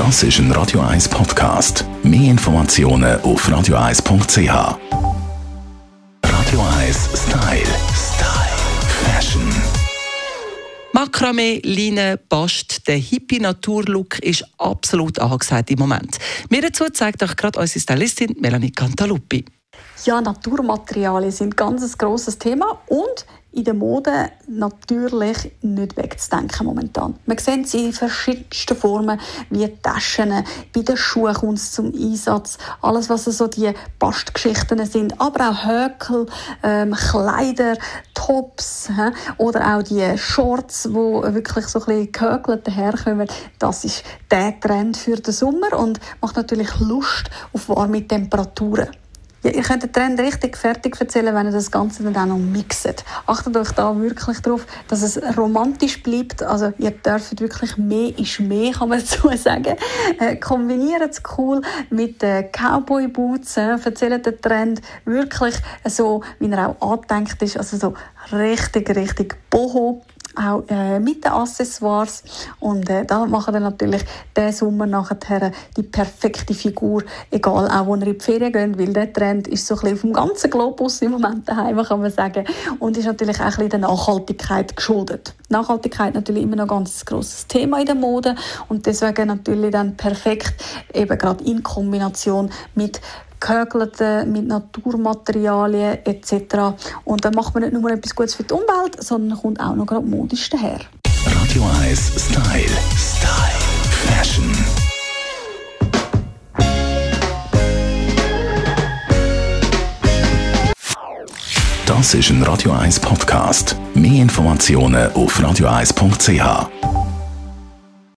Das ist ein Radio 1 Podcast. Mehr Informationen auf radio1.ch. Radio 1 Style. Style. Fashion. Makramee, Leine, Bast, der Hippie-Natur-Look ist absolut angesagt im Moment. Mir dazu zeigt euch gerade unsere Stylistin Melanie Cantaluppi. Ja, Naturmaterialien sind ganz ein grosses Thema und in der Mode natürlich nicht wegzudenken momentan. Man sieht sie in verschiedensten Formen, wie Taschen, bei den Schuhen kommt es zum Einsatz, alles was so die Bastgeschichten sind, aber auch Höckel, ähm, Kleider, Tops he? oder auch die Shorts, wo wirklich so ein bisschen gehökelt daherkommen. Das ist der Trend für den Sommer und macht natürlich Lust auf warme Temperaturen. Ja, ihr könnt den Trend richtig fertig erzählen, wenn ihr das Ganze dann auch noch mixt. Achtet euch da wirklich darauf, dass es romantisch bleibt. Also ihr dürft wirklich mehr ist mehr, kann man dazu sagen. Äh, kombiniert es cool mit den Cowboy Boots. Äh, erzählt den Trend wirklich so, wie er auch angedenkt ist. Also so richtig, richtig boho auch äh, mit den Accessoires. Und äh, da machen wir natürlich diesen Sommer nachher die perfekte Figur, egal auch wo ihr in die Ferien geht, weil der Trend ist so ein bisschen auf dem ganzen Globus im Moment daheim, kann man sagen. Und ist natürlich auch ein bisschen der Nachhaltigkeit geschuldet. Nachhaltigkeit natürlich immer noch ein ganz grosses Thema in der Mode und deswegen natürlich dann perfekt eben gerade in Kombination mit gehökelten, mit Naturmaterialien etc. Und dann macht man nicht nur etwas Gutes für die Umwelt, sondern kommt auch noch gerade modisch daher. Radio 1 Style. Style. Fashion. Das ist ein Radio 1 Podcast. Mehr Informationen auf radio1.ch.